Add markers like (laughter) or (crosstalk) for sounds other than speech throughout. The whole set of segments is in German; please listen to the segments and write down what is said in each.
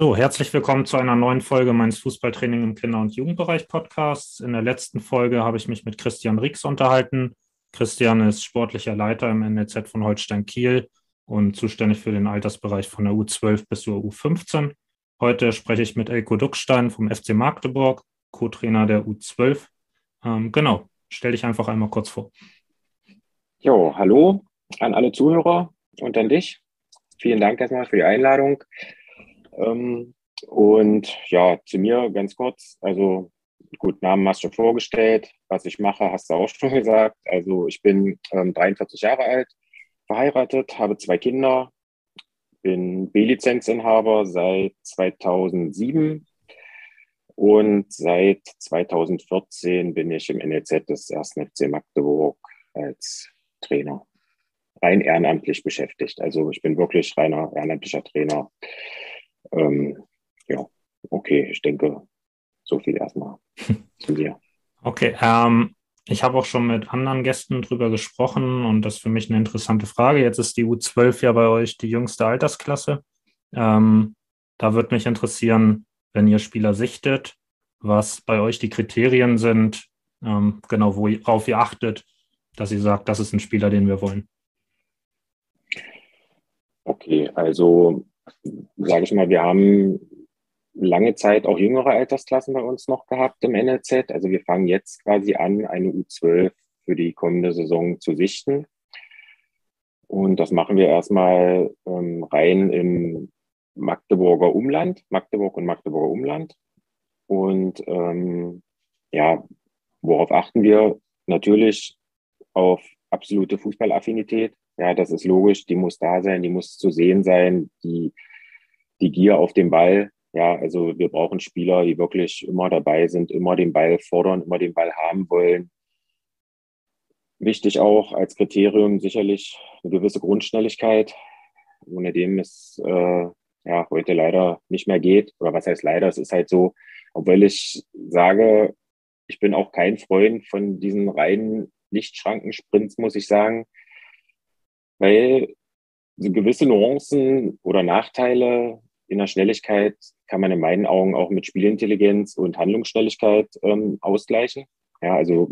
So, herzlich willkommen zu einer neuen Folge meines Fußballtraining im Kinder- und Jugendbereich Podcasts. In der letzten Folge habe ich mich mit Christian Rix unterhalten. Christian ist sportlicher Leiter im NLZ von Holstein Kiel und zuständig für den Altersbereich von der U12 bis zur U15. Heute spreche ich mit Elko Duckstein vom FC Magdeburg, Co-Trainer der U12. Ähm, genau, stell dich einfach einmal kurz vor. Jo, hallo an alle Zuhörer und an dich. Vielen Dank erstmal für die Einladung. Ähm, und ja, zu mir ganz kurz. Also gut, Namen hast du vorgestellt. Was ich mache, hast du auch schon (laughs) gesagt. Also ich bin ähm, 43 Jahre alt, verheiratet, habe zwei Kinder, bin B-Lizenzinhaber seit 2007 und seit 2014 bin ich im NLZ des 1. FC Magdeburg als Trainer. Rein ehrenamtlich beschäftigt. Also ich bin wirklich reiner ehrenamtlicher Trainer ähm, ja, okay, ich denke, so viel erstmal (laughs) zu mir. Okay, ähm, ich habe auch schon mit anderen Gästen drüber gesprochen und das ist für mich eine interessante Frage. Jetzt ist die U12 ja bei euch die jüngste Altersklasse. Ähm, da würde mich interessieren, wenn ihr Spieler sichtet, was bei euch die Kriterien sind, ähm, genau, worauf ihr achtet, dass ihr sagt, das ist ein Spieler, den wir wollen. Okay, also sage ich mal, wir haben lange Zeit auch jüngere Altersklassen bei uns noch gehabt im NLZ. Also wir fangen jetzt quasi an, eine U12 für die kommende Saison zu sichten. Und das machen wir erstmal ähm, rein im Magdeburger Umland, Magdeburg und Magdeburger Umland. Und ähm, ja, worauf achten wir? Natürlich auf absolute Fußballaffinität. Ja, das ist logisch, die muss da sein, die muss zu sehen sein, die, die Gier auf den Ball. Ja, also wir brauchen Spieler, die wirklich immer dabei sind, immer den Ball fordern, immer den Ball haben wollen. Wichtig auch als Kriterium sicherlich eine gewisse Grundschnelligkeit, ohne dem es äh, ja heute leider nicht mehr geht. Oder was heißt leider? Es ist halt so, obwohl ich sage, ich bin auch kein Freund von diesen reinen Lichtschrankensprints, muss ich sagen weil so gewisse Nuancen oder Nachteile in der Schnelligkeit kann man in meinen Augen auch mit Spielintelligenz und Handlungsschnelligkeit ähm, ausgleichen. Ja, also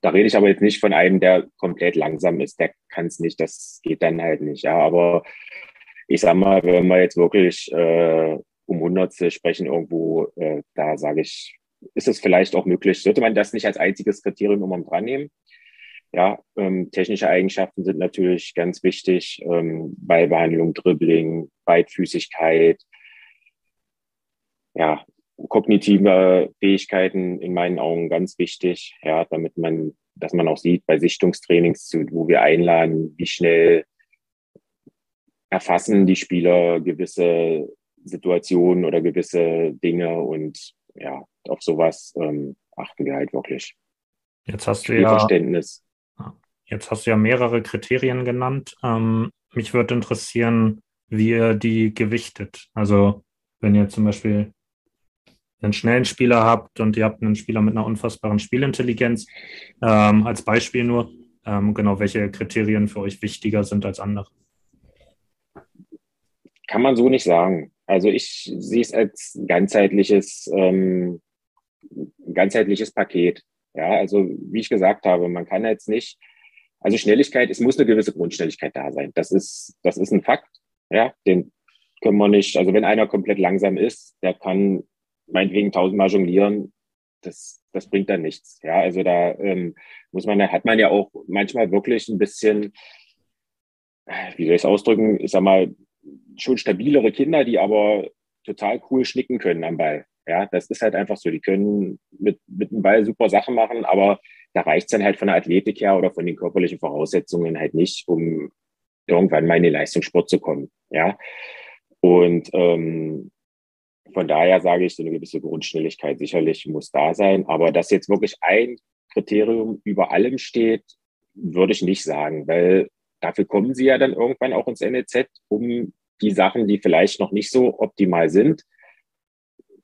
da rede ich aber jetzt nicht von einem, der komplett langsam ist, der kann es nicht, das geht dann halt nicht. Ja, aber ich sag mal, wenn wir jetzt wirklich äh, um Hundertstel sprechen irgendwo, äh, da sage ich, ist es vielleicht auch möglich. Sollte man das nicht als einziges Kriterium immer dran nehmen? Ja, ähm, technische Eigenschaften sind natürlich ganz wichtig. Ähm, Ballbehandlung, Dribbling, Beidfüßigkeit, ja, kognitive Fähigkeiten in meinen Augen ganz wichtig, ja, damit man, dass man auch sieht bei Sichtungstrainings, wo wir einladen, wie schnell erfassen die Spieler gewisse Situationen oder gewisse Dinge und ja, auf sowas ähm, achten wir halt wirklich. Jetzt hast du ja Verständnis. Jetzt hast du ja mehrere Kriterien genannt. Ähm, mich würde interessieren, wie ihr die gewichtet. Also wenn ihr zum Beispiel einen schnellen Spieler habt und ihr habt einen Spieler mit einer unfassbaren Spielintelligenz, ähm, als Beispiel nur, ähm, genau, welche Kriterien für euch wichtiger sind als andere? Kann man so nicht sagen. Also ich sehe es als ganzheitliches, ähm, ganzheitliches Paket. Ja, also wie ich gesagt habe, man kann jetzt nicht also Schnelligkeit, es muss eine gewisse Grundschnelligkeit da sein. Das ist, das ist ein Fakt. Ja, den können wir nicht, also wenn einer komplett langsam ist, der kann meinetwegen tausendmal jonglieren, das, das bringt dann nichts. Ja, also da ähm, muss man, hat man ja auch manchmal wirklich ein bisschen, wie soll ich es ausdrücken, ich sag mal, schon stabilere Kinder, die aber total cool schnicken können am Ball. Ja, das ist halt einfach so. Die können mit, mit dem Ball super Sachen machen, aber da reicht es dann halt von der Athletik her oder von den körperlichen Voraussetzungen halt nicht, um irgendwann mal in den Leistungssport zu kommen. Ja. Und ähm, von daher sage ich, so eine gewisse Grundschnelligkeit sicherlich muss da sein. Aber dass jetzt wirklich ein Kriterium über allem steht, würde ich nicht sagen, weil dafür kommen sie ja dann irgendwann auch ins NEZ, um die Sachen, die vielleicht noch nicht so optimal sind,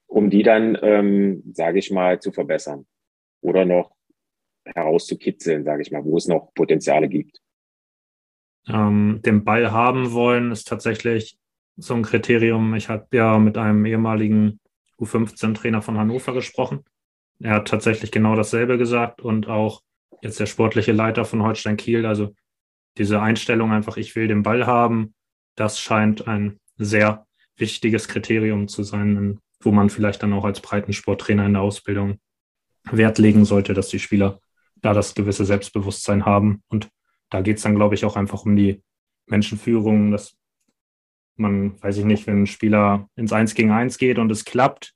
um die dann, ähm, sage ich mal, zu verbessern oder noch herauszukitzeln, sage ich mal, wo es noch Potenziale gibt. Ähm, den Ball haben wollen ist tatsächlich so ein Kriterium. Ich habe ja mit einem ehemaligen U15-Trainer von Hannover gesprochen. Er hat tatsächlich genau dasselbe gesagt und auch jetzt der sportliche Leiter von Holstein Kiel. Also diese Einstellung einfach, ich will den Ball haben, das scheint ein sehr wichtiges Kriterium zu sein, wo man vielleicht dann auch als Breitensporttrainer in der Ausbildung Wert legen sollte, dass die Spieler da das gewisse Selbstbewusstsein haben. Und da geht es dann, glaube ich, auch einfach um die Menschenführung, dass man, weiß ich nicht, wenn ein Spieler ins Eins gegen Eins geht und es klappt,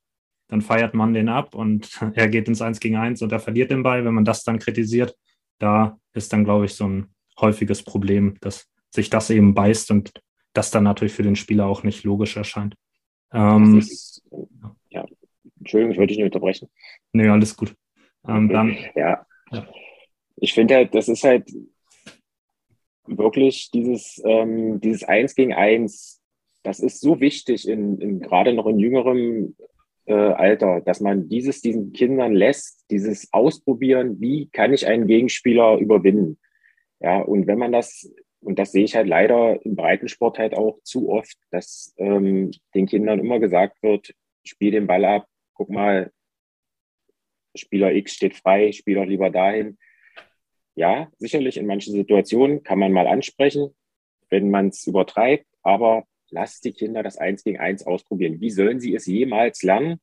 dann feiert man den ab und (laughs) er geht ins Eins gegen Eins und er verliert den Ball. Wenn man das dann kritisiert, da ist dann, glaube ich, so ein häufiges Problem, dass sich das eben beißt und das dann natürlich für den Spieler auch nicht logisch erscheint. Ähm, ist, ja, Entschuldigung, ich wollte dich nicht unterbrechen. Nee, alles gut. Ähm, dann, ja. Ich finde halt, das ist halt wirklich dieses, ähm, dieses Eins gegen Eins, das ist so wichtig, in, in gerade noch in jüngerem äh, Alter, dass man dieses diesen Kindern lässt, dieses Ausprobieren, wie kann ich einen Gegenspieler überwinden. Ja, und wenn man das, und das sehe ich halt leider im Breitensport halt auch zu oft, dass ähm, den Kindern immer gesagt wird, spiel den Ball ab, guck mal, Spieler X steht frei, spiel doch lieber dahin. Ja, sicherlich in manchen Situationen kann man mal ansprechen, wenn man es übertreibt, aber lasst die Kinder das Eins gegen Eins ausprobieren. Wie sollen sie es jemals lernen?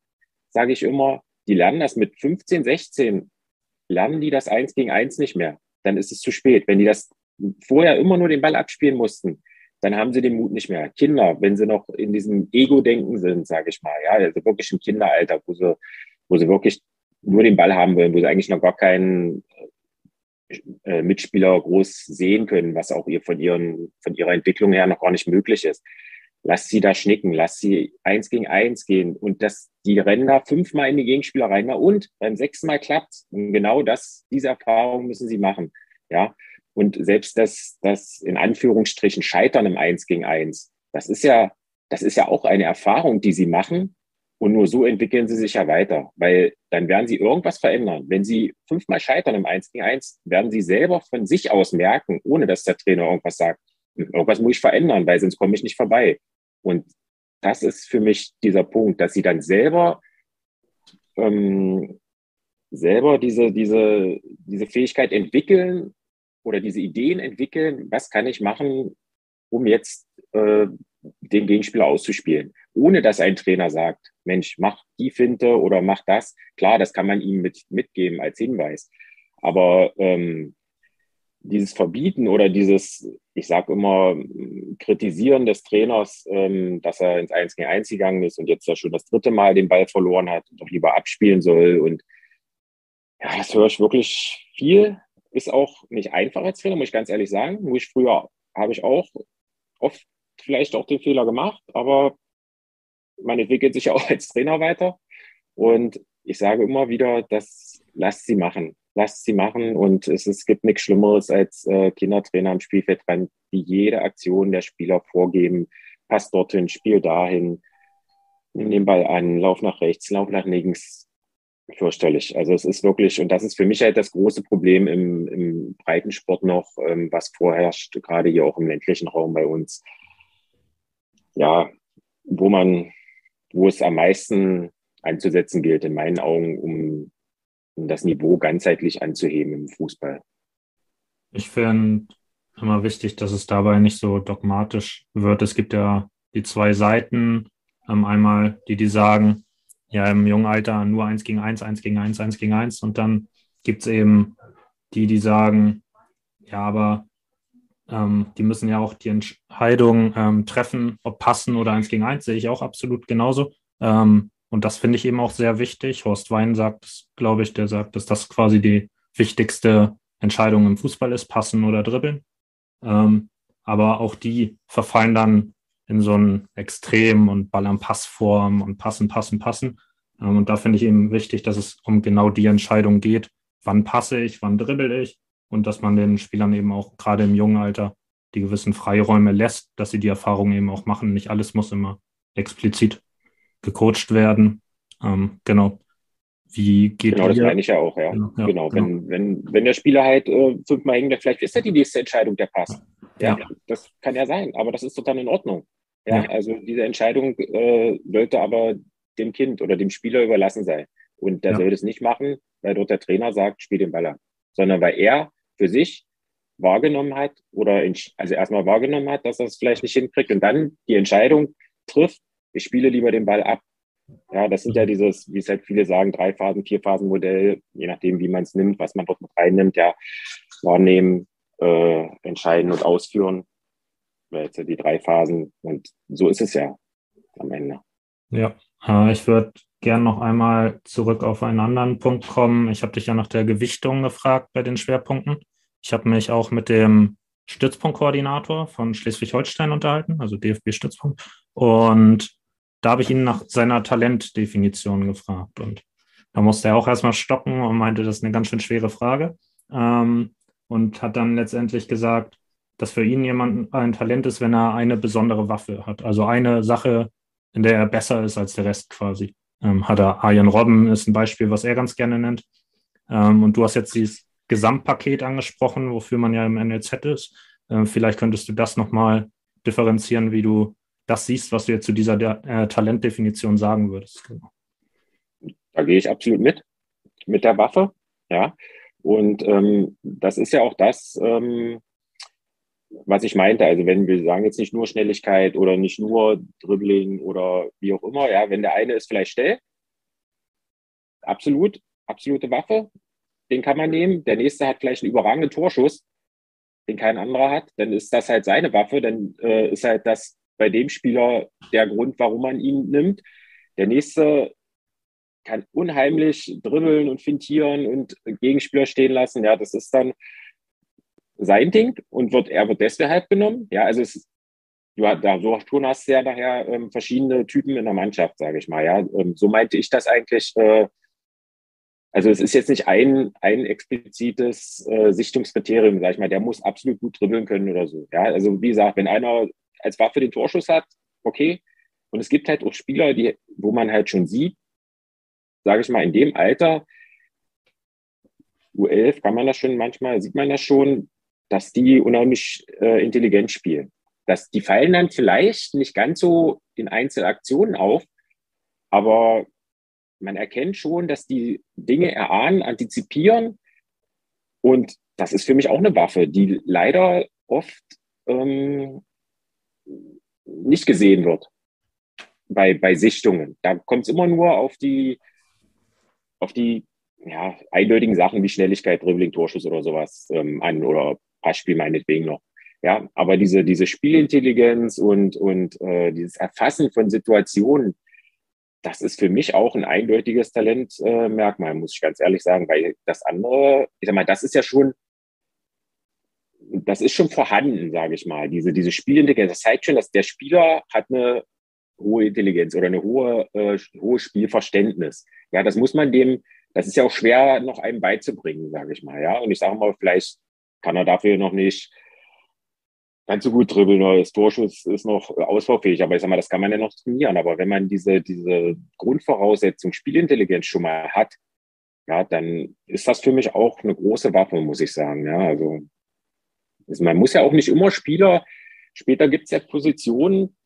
Sage ich immer, die lernen das mit 15, 16, lernen die das Eins gegen Eins nicht mehr. Dann ist es zu spät. Wenn die das vorher immer nur den Ball abspielen mussten, dann haben sie den Mut nicht mehr. Kinder, wenn sie noch in diesem Ego-Denken sind, sage ich mal, ja, also wirklich im Kinderalter, wo sie, wo sie wirklich nur den Ball haben wollen, wo sie eigentlich noch gar keinen äh, Mitspieler groß sehen können, was auch ihr von ihren, von ihrer Entwicklung her noch gar nicht möglich ist. Lass sie da schnicken, lass sie eins gegen eins gehen und das, die rennen da fünfmal in die Gegenspieler rein. Und beim sechsten Mal klappt Und genau das, diese Erfahrung müssen sie machen. Ja. Und selbst das, das in Anführungsstrichen Scheitern im Eins gegen eins, das ist ja, das ist ja auch eine Erfahrung, die sie machen. Und nur so entwickeln sie sich ja weiter, weil dann werden sie irgendwas verändern. Wenn sie fünfmal scheitern im Eins gegen eins, werden sie selber von sich aus merken, ohne dass der Trainer irgendwas sagt, irgendwas muss ich verändern, weil sonst komme ich nicht vorbei. Und das ist für mich dieser Punkt, dass sie dann selber, ähm, selber diese, diese, diese Fähigkeit entwickeln oder diese Ideen entwickeln, was kann ich machen, um jetzt äh, den Gegenspieler auszuspielen, ohne dass ein Trainer sagt, Mensch, mach die Finte oder mach das. Klar, das kann man ihm mit, mitgeben als Hinweis. Aber ähm, dieses Verbieten oder dieses, ich sage immer, Kritisieren des Trainers, ähm, dass er ins 1 gegen 1 gegangen ist und jetzt ja schon das dritte Mal den Ball verloren hat und doch lieber abspielen soll. Und ja, das höre ich wirklich viel. Ist auch nicht einfach als Trainer, muss ich ganz ehrlich sagen. Wo ich früher habe ich auch oft vielleicht auch den Fehler gemacht, aber man entwickelt sich ja (laughs) auch als Trainer weiter. Und ich sage immer wieder, das lasst sie machen lasst sie machen. Und es, es gibt nichts Schlimmeres als äh, Kindertrainer am Spielfeldrand, die jede Aktion der Spieler vorgeben. Pass dorthin, spiel dahin, nimm den Ball an, lauf nach rechts, lauf nach links. Fürchterlich. Also es ist wirklich, und das ist für mich halt das große Problem im, im Breitensport noch, ähm, was vorherrscht, gerade hier auch im ländlichen Raum bei uns. Ja, wo man, wo es am meisten anzusetzen gilt, in meinen Augen, um um das Niveau ganzheitlich anzuheben im Fußball. Ich finde immer wichtig, dass es dabei nicht so dogmatisch wird. Es gibt ja die zwei Seiten. Ähm, einmal die, die sagen, ja, im jungen Alter nur eins gegen eins, eins gegen eins, eins gegen eins. Und dann gibt es eben die, die sagen, ja, aber ähm, die müssen ja auch die Entscheidung ähm, treffen, ob passen oder eins gegen eins, sehe ich auch absolut genauso. Ähm, und das finde ich eben auch sehr wichtig. Horst Wein sagt, glaube ich, der sagt, dass das quasi die wichtigste Entscheidung im Fußball ist, passen oder dribbeln. Ähm, aber auch die verfallen dann in so ein Extrem und Ball am Passform und passen, passen, passen. Ähm, und da finde ich eben wichtig, dass es um genau die Entscheidung geht, wann passe ich, wann dribbel ich und dass man den Spielern eben auch gerade im jungen Alter die gewissen Freiräume lässt, dass sie die Erfahrung eben auch machen. Nicht alles muss immer explizit gecoacht werden. Ähm, genau. Wie geht Genau, das meine ich ja auch, ja. Genau, ja, genau. genau. Wenn, wenn, wenn der Spieler halt äh, fünfmal hängt, vielleicht ist ja die nächste Entscheidung der Pass. Ja, ja, das kann ja sein, aber das ist total in Ordnung. Ja, also diese Entscheidung äh, sollte aber dem Kind oder dem Spieler überlassen sein. Und der soll das nicht machen, weil dort der Trainer sagt, spiel den Ball an. Sondern weil er für sich wahrgenommen hat oder in, also erstmal wahrgenommen hat, dass er es vielleicht nicht hinkriegt und dann die Entscheidung trifft, ich spiele lieber den Ball ab. Ja, das sind ja mhm. dieses, wie es halt viele sagen, drei Phasen, vier Phasen Modell, je nachdem, wie man es nimmt, was man dort mit reinnimmt, ja, wahrnehmen, äh, entscheiden und ausführen. Jetzt die drei Phasen und so ist es ja am Ende. Ja, ich würde gern noch einmal zurück auf einen anderen Punkt kommen. Ich habe dich ja nach der Gewichtung gefragt bei den Schwerpunkten. Ich habe mich auch mit dem Stützpunktkoordinator von Schleswig-Holstein unterhalten, also DFB-Stützpunkt. Und da habe ich ihn nach seiner Talentdefinition gefragt. Und da musste er auch erstmal stocken und meinte, das ist eine ganz schön schwere Frage. Ähm, und hat dann letztendlich gesagt, dass für ihn jemand ein Talent ist, wenn er eine besondere Waffe hat. Also eine Sache, in der er besser ist als der Rest quasi. Ähm, hat er Arjen Robben ist ein Beispiel, was er ganz gerne nennt. Ähm, und du hast jetzt dieses Gesamtpaket angesprochen, wofür man ja im NLZ ist. Ähm, vielleicht könntest du das nochmal differenzieren, wie du das siehst, was du jetzt zu dieser äh, Talentdefinition sagen würdest. Genau. Da gehe ich absolut mit, mit der Waffe. Ja. Und ähm, das ist ja auch das, ähm, was ich meinte. Also wenn wir sagen jetzt nicht nur Schnelligkeit oder nicht nur Dribbling oder wie auch immer, ja, wenn der eine ist vielleicht schnell, absolut, absolute Waffe, den kann man nehmen. Der nächste hat vielleicht einen überragenden Torschuss, den kein anderer hat, dann ist das halt seine Waffe, dann äh, ist halt das bei dem Spieler der Grund, warum man ihn nimmt. Der nächste kann unheimlich dribbeln und fintieren und Gegenspieler stehen lassen. Ja, das ist dann sein Ding und wird, er wird deshalb genommen. Ja, also es, du, da, so schon hast du ja nachher ähm, verschiedene Typen in der Mannschaft, sage ich mal. Ja, ähm, so meinte ich das eigentlich. Äh, also es ist jetzt nicht ein, ein explizites äh, Sichtungskriterium, sage ich mal, der muss absolut gut dribbeln können oder so. Ja, also wie gesagt, wenn einer als Waffe den Torschuss hat, okay. Und es gibt halt auch Spieler, die, wo man halt schon sieht, sage ich mal, in dem Alter, U11 kann man das schon manchmal, sieht man das schon, dass die unheimlich äh, intelligent spielen. Dass die fallen dann vielleicht nicht ganz so in Einzelaktionen auf, aber man erkennt schon, dass die Dinge erahnen, antizipieren. Und das ist für mich auch eine Waffe, die leider oft ähm, nicht gesehen wird bei, bei Sichtungen. Da kommt es immer nur auf die, auf die ja, eindeutigen Sachen wie Schnelligkeit, Dribbling, Torschuss oder sowas ähm, an oder Passspiel meinetwegen noch. Ja, aber diese, diese Spielintelligenz und, und äh, dieses Erfassen von Situationen, das ist für mich auch ein eindeutiges Talentmerkmal, äh, muss ich ganz ehrlich sagen, weil das andere, ich sag mal, das ist ja schon, das ist schon vorhanden, sage ich mal. Diese, diese Spielintelligenz, das zeigt schon, dass der Spieler hat eine hohe Intelligenz oder eine hohe, äh, hohe Spielverständnis. Ja, das muss man dem, das ist ja auch schwer noch einem beizubringen, sage ich mal. Ja, und ich sage mal, vielleicht kann er dafür noch nicht ganz so gut dribbeln oder das Torschuss ist noch ausbaufähig. Aber ich sag mal, das kann man ja noch trainieren. Aber wenn man diese, diese Grundvoraussetzung Spielintelligenz schon mal hat, ja, dann ist das für mich auch eine große Waffe, muss ich sagen. Ja, also, man muss ja auch nicht immer Spieler, später gibt es ja Positionen,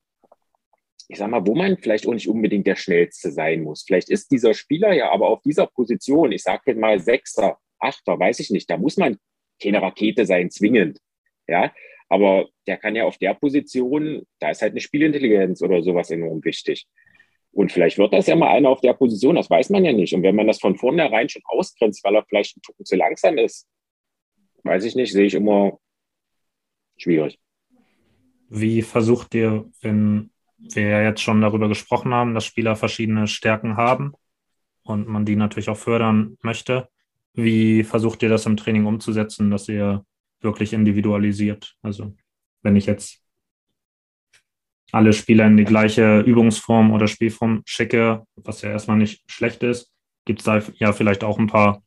ich sag mal, wo man vielleicht auch nicht unbedingt der Schnellste sein muss. Vielleicht ist dieser Spieler ja aber auf dieser Position, ich sage mal Sechster, Achter, weiß ich nicht, da muss man keine Rakete sein, zwingend. Ja, aber der kann ja auf der Position, da ist halt eine Spielintelligenz oder sowas enorm wichtig. Und vielleicht wird das ja mal einer auf der Position, das weiß man ja nicht. Und wenn man das von vornherein schon ausgrenzt, weil er vielleicht ein Tucken zu langsam ist, weiß ich nicht, sehe ich immer schwierig. Wie versucht ihr, wenn wir ja jetzt schon darüber gesprochen haben, dass Spieler verschiedene Stärken haben und man die natürlich auch fördern möchte, wie versucht ihr das im Training umzusetzen, dass ihr wirklich individualisiert? Also wenn ich jetzt alle Spieler in die gleiche Übungsform oder Spielform schicke, was ja erstmal nicht schlecht ist, gibt es da ja vielleicht auch ein paar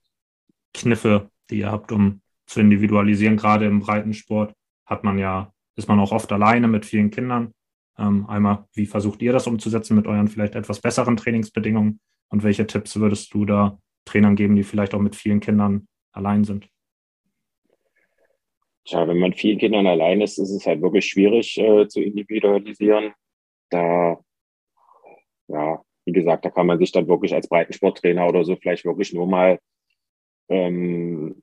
Kniffe, die ihr habt, um zu individualisieren. Gerade im Breitensport hat man ja, ist man auch oft alleine mit vielen Kindern. Ähm, einmal, wie versucht ihr das umzusetzen mit euren vielleicht etwas besseren Trainingsbedingungen und welche Tipps würdest du da Trainern geben, die vielleicht auch mit vielen Kindern allein sind? Tja, wenn man vielen Kindern allein ist, ist es halt wirklich schwierig äh, zu individualisieren. da, ja, wie gesagt, da kann man sich dann wirklich als Breitensporttrainer oder so vielleicht wirklich nur mal ähm,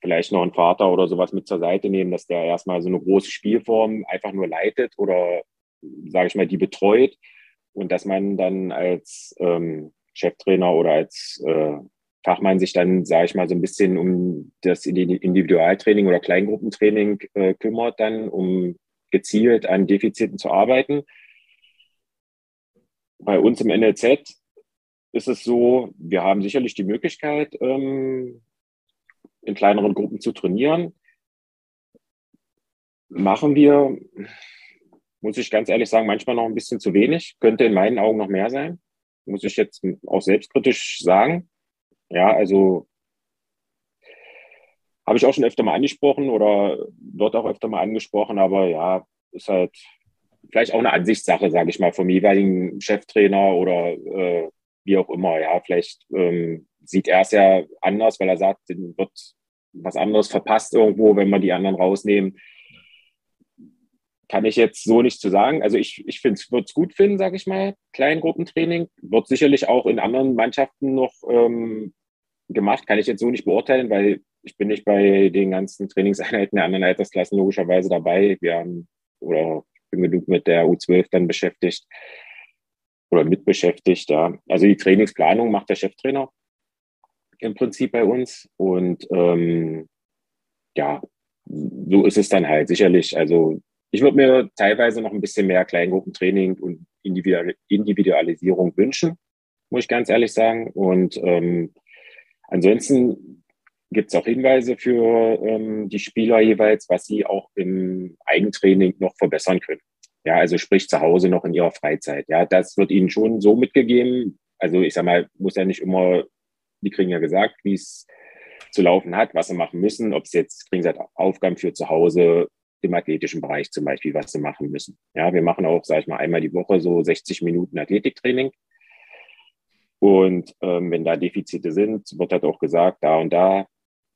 vielleicht noch einen Vater oder sowas mit zur Seite nehmen, dass der erstmal so eine große Spielform einfach nur leitet oder, sage ich mal, die betreut und dass man dann als ähm, Cheftrainer oder als äh, Fachmann sich dann, sage ich mal, so ein bisschen um das Individualtraining oder Kleingruppentraining äh, kümmert, dann um gezielt an Defiziten zu arbeiten. Bei uns im NLZ ist es so, wir haben sicherlich die Möglichkeit, ähm, in kleineren Gruppen zu trainieren. Machen wir, muss ich ganz ehrlich sagen, manchmal noch ein bisschen zu wenig. Könnte in meinen Augen noch mehr sein. Muss ich jetzt auch selbstkritisch sagen. Ja, also habe ich auch schon öfter mal angesprochen oder wird auch öfter mal angesprochen, aber ja, ist halt vielleicht auch eine Ansichtssache, sage ich mal, vom jeweiligen Cheftrainer oder äh, wie auch immer. Ja, vielleicht ähm, sieht er es ja anders, weil er sagt, wird was anderes verpasst irgendwo, wenn wir die anderen rausnehmen. Kann ich jetzt so nicht zu sagen. Also ich, ich würde es gut finden, sage ich mal, Kleingruppentraining. Wird sicherlich auch in anderen Mannschaften noch ähm, gemacht, kann ich jetzt so nicht beurteilen, weil ich bin nicht bei den ganzen Trainingseinheiten der anderen Altersklassen logischerweise dabei. Wir haben oder bin genug mit der U12 dann beschäftigt oder mit beschäftigt. Ja. Also die Trainingsplanung macht der Cheftrainer im Prinzip bei uns. Und ähm, ja, so ist es dann halt sicherlich. Also ich würde mir teilweise noch ein bisschen mehr Kleingruppentraining und Individualisierung wünschen, muss ich ganz ehrlich sagen. Und ähm, ansonsten gibt es auch Hinweise für ähm, die Spieler jeweils, was sie auch im Eigentraining noch verbessern können. Ja, also sprich zu Hause noch in ihrer Freizeit. Ja, das wird ihnen schon so mitgegeben. Also ich sag mal, muss ja nicht immer die kriegen ja gesagt, wie es zu laufen hat, was sie machen müssen, ob sie jetzt kriegen sie halt Aufgaben für zu Hause im athletischen Bereich zum Beispiel, was sie machen müssen. Ja, wir machen auch, sage ich mal, einmal die Woche so 60 Minuten Athletiktraining. Und ähm, wenn da Defizite sind, wird halt auch gesagt, da und da.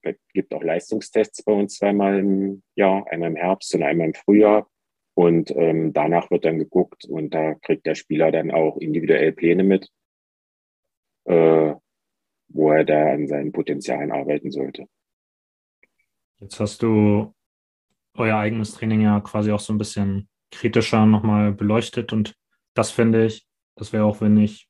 Es gibt auch Leistungstests bei uns zweimal im Jahr, einmal im Herbst und einmal im Frühjahr. Und ähm, danach wird dann geguckt und da kriegt der Spieler dann auch individuell Pläne mit, äh, wo er da an seinen Potenzialen arbeiten sollte. Jetzt hast du euer eigenes Training ja quasi auch so ein bisschen kritischer nochmal beleuchtet und das finde ich, das wäre auch, wenn ich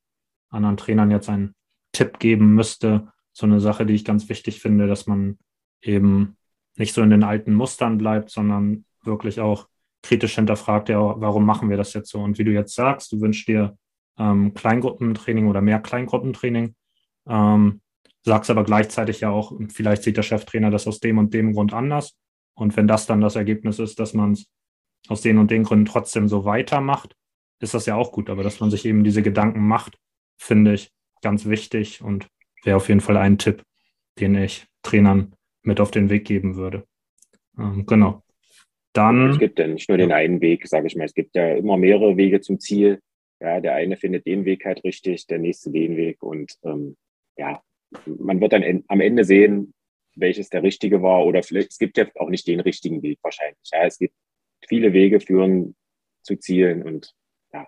anderen Trainern jetzt einen Tipp geben müsste, so eine Sache, die ich ganz wichtig finde, dass man eben nicht so in den alten Mustern bleibt, sondern wirklich auch kritisch hinterfragt, ja, warum machen wir das jetzt so? Und wie du jetzt sagst, du wünschst dir ähm, Kleingruppentraining oder mehr Kleingruppentraining. Ähm, sagst aber gleichzeitig ja auch, vielleicht sieht der Cheftrainer das aus dem und dem Grund anders. Und wenn das dann das Ergebnis ist, dass man es aus den und den Gründen trotzdem so weitermacht, ist das ja auch gut. Aber dass man sich eben diese Gedanken macht, finde ich ganz wichtig und wäre auf jeden Fall ein Tipp, den ich Trainern mit auf den Weg geben würde. Ähm, genau. Dann. Es gibt ja nicht nur den einen Weg, sage ich mal. Es gibt ja immer mehrere Wege zum Ziel. Ja, der eine findet den Weg halt richtig, der nächste den Weg. Und ähm, ja, man wird dann am Ende sehen, welches der richtige war oder vielleicht, es gibt ja auch nicht den richtigen Weg wahrscheinlich. Ja, es gibt viele Wege führen zu Zielen und ja,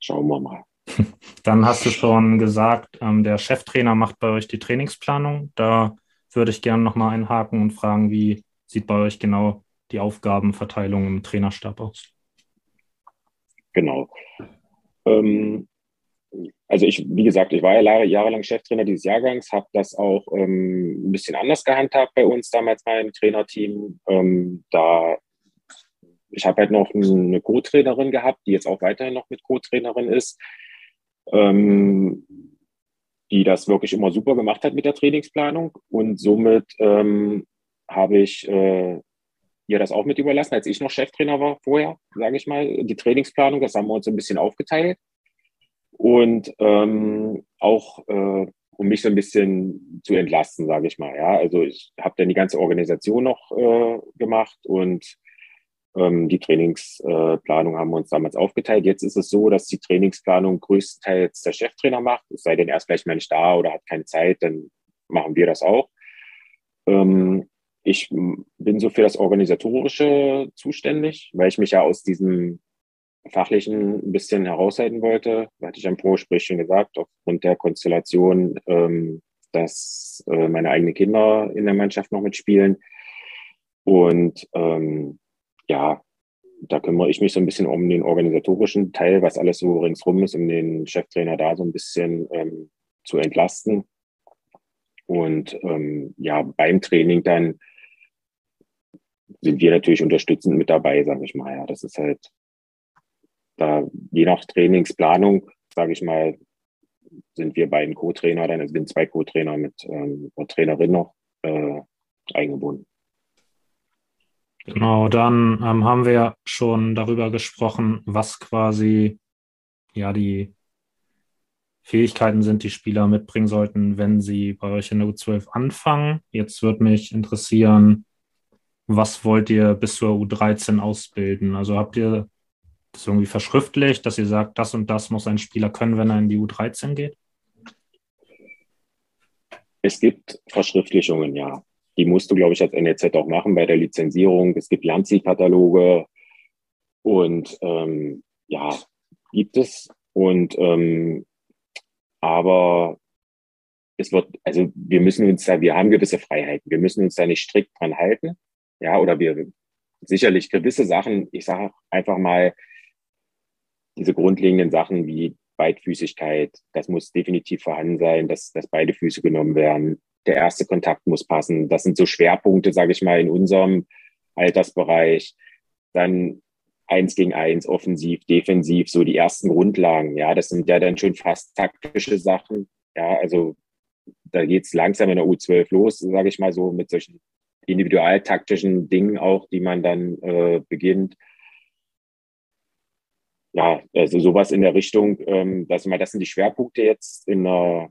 schauen wir mal. (laughs) Dann hast du schon gesagt, ähm, der Cheftrainer macht bei euch die Trainingsplanung. Da würde ich gerne nochmal einhaken und fragen, wie sieht bei euch genau die Aufgabenverteilung im Trainerstab aus? Genau. Ähm, also ich, wie gesagt, ich war ja jahrelang Cheftrainer dieses Jahrgangs, habe das auch ähm, ein bisschen anders gehandhabt bei uns damals beim Trainerteam. Ähm, da ich habe halt noch eine Co-Trainerin gehabt, die jetzt auch weiterhin noch mit Co-Trainerin ist, ähm, die das wirklich immer super gemacht hat mit der Trainingsplanung. Und somit ähm, habe ich äh, ihr das auch mit überlassen, als ich noch Cheftrainer war vorher, sage ich mal. Die Trainingsplanung, das haben wir uns ein bisschen aufgeteilt. Und ähm, auch äh, um mich so ein bisschen zu entlasten, sage ich mal. Ja, also ich habe dann die ganze Organisation noch äh, gemacht und ähm, die Trainingsplanung äh, haben wir uns damals aufgeteilt. Jetzt ist es so, dass die Trainingsplanung größtenteils der Cheftrainer macht. Es sei denn, er ist vielleicht mal nicht da oder hat keine Zeit, dann machen wir das auch. Ähm, ich bin so für das Organisatorische zuständig, weil ich mich ja aus diesem Fachlichen ein bisschen heraushalten wollte. Hatte ich am Pro-Sprich schon gesagt, aufgrund der Konstellation, ähm, dass äh, meine eigenen Kinder in der Mannschaft noch mitspielen. Und ähm, ja, da kümmere ich mich so ein bisschen um den organisatorischen Teil, was alles so ringsrum ist, um den Cheftrainer da so ein bisschen ähm, zu entlasten. Und ähm, ja, beim Training dann sind wir natürlich unterstützend mit dabei, sage ich mal. Ja, das ist halt da je nach Trainingsplanung, sage ich mal, sind wir beiden Co-Trainer, dann sind zwei Co-Trainer mit ähm, Trainerin noch äh, eingebunden. Genau, dann ähm, haben wir schon darüber gesprochen, was quasi ja die Fähigkeiten sind, die Spieler mitbringen sollten, wenn sie bei euch in der U12 anfangen. Jetzt würde mich interessieren, was wollt ihr bis zur U13 ausbilden? Also habt ihr das irgendwie verschriftlicht, dass ihr sagt, das und das muss ein Spieler können, wenn er in die U13 geht? Es gibt Verschriftlichungen, ja die musst du, glaube ich, als NEZ auch machen bei der Lizenzierung. Es gibt Lernzielkataloge und ähm, ja, gibt es. Und ähm, aber es wird, also wir müssen uns da, wir haben gewisse Freiheiten. Wir müssen uns da nicht strikt dran halten. Ja, oder wir sicherlich gewisse Sachen, ich sage einfach mal, diese grundlegenden Sachen wie Beidfüßigkeit, das muss definitiv vorhanden sein, dass, dass beide Füße genommen werden der erste Kontakt muss passen. Das sind so Schwerpunkte, sage ich mal, in unserem Altersbereich. Dann eins gegen eins, offensiv, defensiv, so die ersten Grundlagen. Ja, das sind ja dann schon fast taktische Sachen. Ja, also da geht's langsam in der U12 los, sage ich mal so, mit solchen individualtaktischen Dingen auch, die man dann äh, beginnt. Ja, also sowas in der Richtung, ähm, mal, das sind die Schwerpunkte jetzt in der,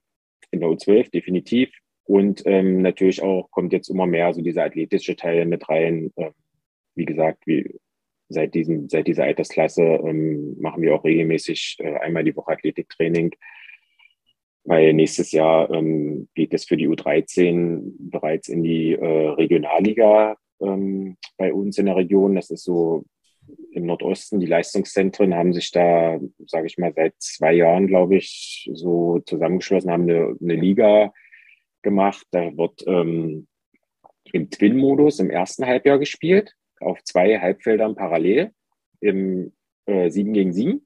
in der U12, definitiv. Und ähm, natürlich auch kommt jetzt immer mehr so dieser athletische Teil mit rein. Ähm, wie gesagt, wie seit diesem, seit dieser Altersklasse ähm, machen wir auch regelmäßig äh, einmal die Woche Athletiktraining. Weil nächstes Jahr ähm, geht es für die U13 bereits in die äh, Regionalliga ähm, bei uns in der Region. Das ist so im Nordosten. Die Leistungszentren haben sich da, sage ich mal, seit zwei Jahren, glaube ich, so zusammengeschlossen, haben eine, eine Liga gemacht. Da wird ähm, im Twin-Modus im ersten Halbjahr gespielt, auf zwei Halbfeldern parallel im äh, 7 gegen 7.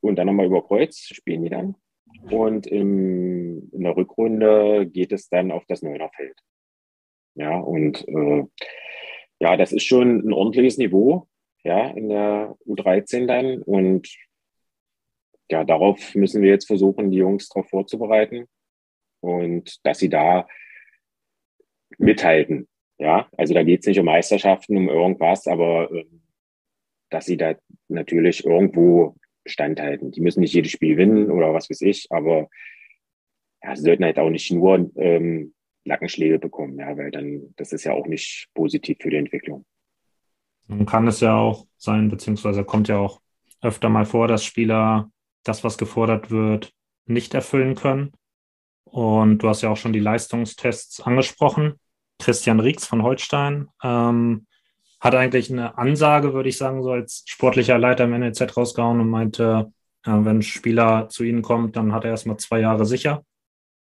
Und dann nochmal über Kreuz spielen die dann. Und im, in der Rückrunde geht es dann auf das Neunerfeld. Ja, und äh, ja, das ist schon ein ordentliches Niveau, ja, in der U13 dann. Und ja, darauf müssen wir jetzt versuchen, die Jungs darauf vorzubereiten und dass sie da mithalten. Ja, also da geht es nicht um Meisterschaften, um irgendwas, aber äh, dass sie da natürlich irgendwo standhalten. Die müssen nicht jedes Spiel gewinnen oder was weiß ich, aber ja, sie sollten halt auch nicht nur ähm, Nackenschläge bekommen, ja, weil dann, das ist ja auch nicht positiv für die Entwicklung. Nun kann es ja auch sein, beziehungsweise kommt ja auch öfter mal vor, dass Spieler das, was gefordert wird, nicht erfüllen können. Und du hast ja auch schon die Leistungstests angesprochen. Christian Riegs von Holstein ähm, hat eigentlich eine Ansage, würde ich sagen, so als sportlicher Leiter im NLZ rausgehauen und meinte, äh, wenn ein Spieler zu ihnen kommt, dann hat er erstmal zwei Jahre sicher.